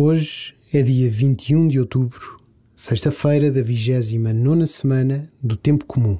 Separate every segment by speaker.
Speaker 1: Hoje é dia 21 de outubro, sexta-feira da 29 semana do Tempo Comum.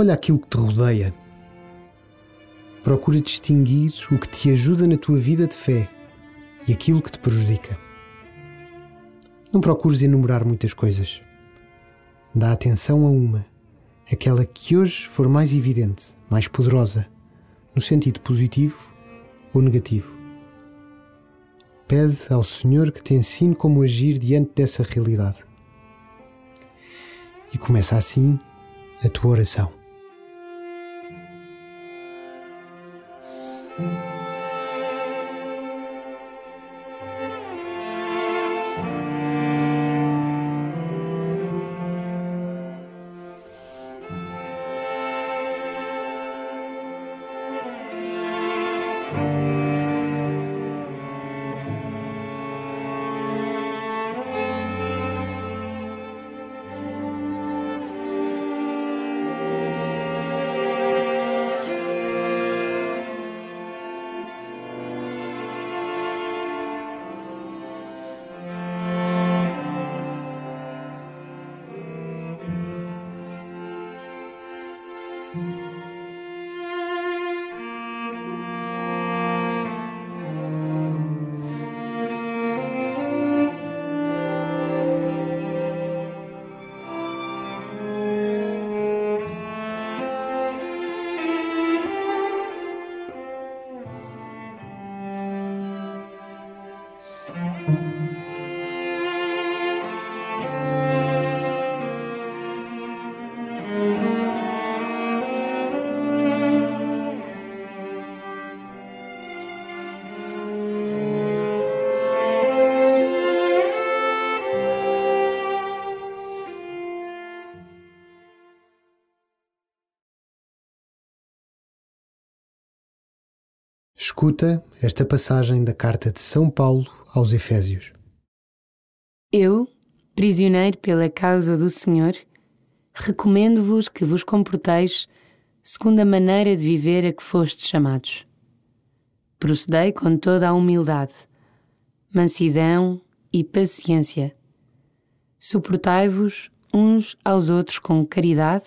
Speaker 1: Olha aquilo que te rodeia. Procura distinguir o que te ajuda na tua vida de fé e aquilo que te prejudica. Não procures enumerar muitas coisas. Dá atenção a uma, aquela que hoje for mais evidente, mais poderosa, no sentido positivo ou negativo. Pede ao Senhor que te ensine como agir diante dessa realidade. E começa assim a tua oração. Escuta esta passagem da carta de São Paulo aos Efésios.
Speaker 2: Eu, prisioneiro pela causa do Senhor, recomendo-vos que vos comporteis segundo a maneira de viver a que fostes chamados. Procedei com toda a humildade, mansidão e paciência. Suportai-vos uns aos outros com caridade,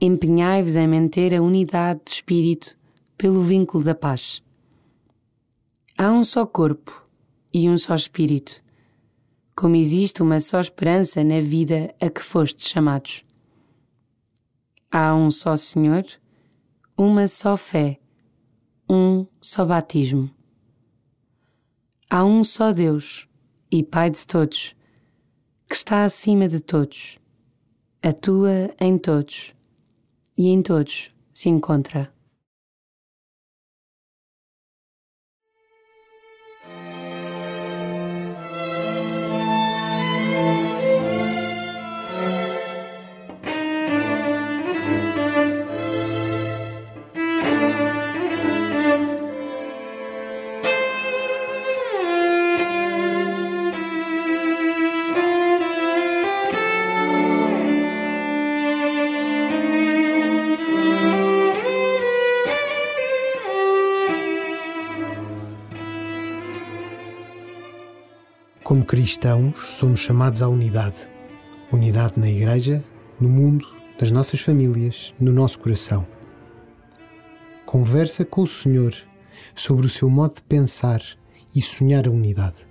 Speaker 2: empenhai-vos em manter a unidade de espírito pelo vínculo da paz. Há um só corpo e um só espírito, como existe uma só esperança na vida a que fostes chamados. Há um só Senhor, uma só fé, um só batismo. Há um só Deus e Pai de todos, que está acima de todos, atua em todos e em todos se encontra.
Speaker 1: Cristãos, somos chamados à unidade. Unidade na Igreja, no mundo, nas nossas famílias, no nosso coração. Conversa com o Senhor sobre o seu modo de pensar e sonhar a unidade.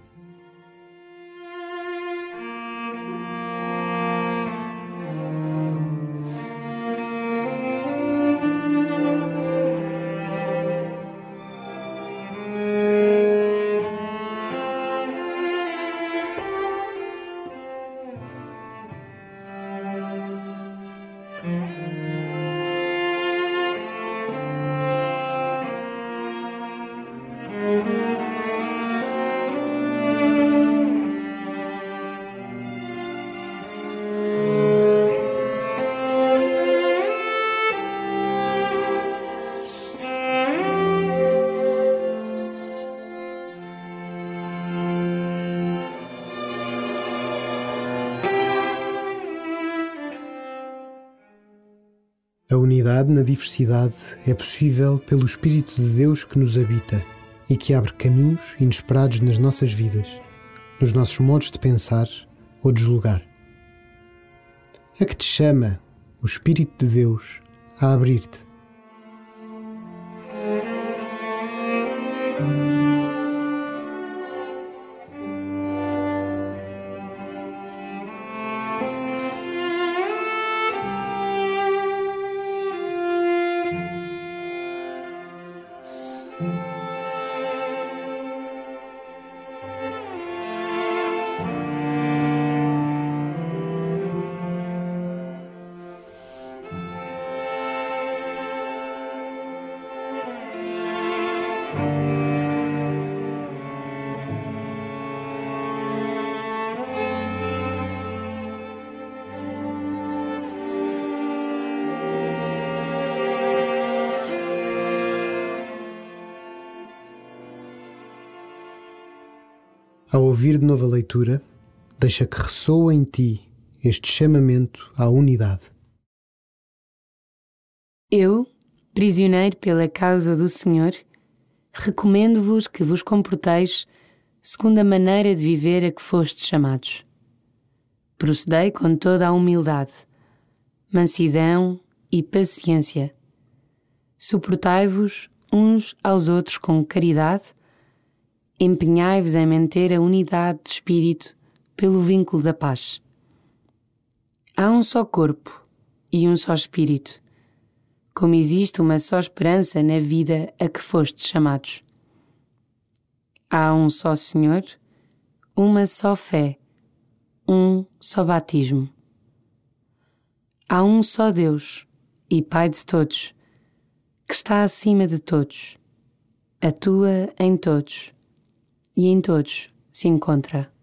Speaker 1: A unidade na diversidade é possível pelo Espírito de Deus que nos habita e que abre caminhos inesperados nas nossas vidas, nos nossos modos de pensar ou de julgar. A que te chama o Espírito de Deus a abrir-te Ao ouvir de novo a leitura, deixa que ressoa em ti este chamamento à unidade.
Speaker 2: Eu, prisioneiro pela causa do Senhor, recomendo-vos que vos comporteis segundo a maneira de viver a que fostes chamados. Procedei com toda a humildade, mansidão e paciência. Suportai-vos uns aos outros com caridade empenhai-vos em manter a unidade de espírito pelo vínculo da paz. Há um só corpo e um só espírito, como existe uma só esperança na vida a que fostes chamados. Há um só Senhor, uma só fé, um só batismo. Há um só Deus e Pai de todos, que está acima de todos, atua em todos e em todos se encontra.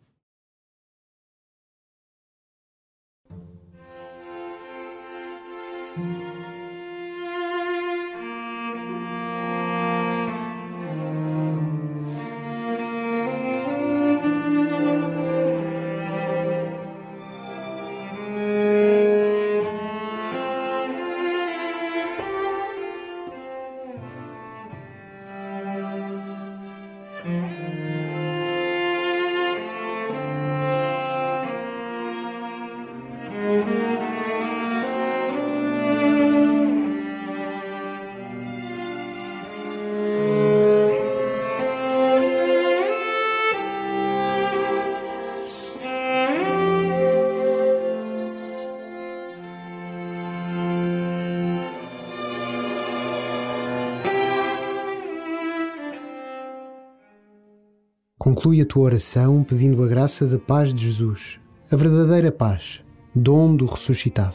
Speaker 1: Conclui a tua oração pedindo a graça da paz de Jesus, a verdadeira paz, dom do ressuscitado.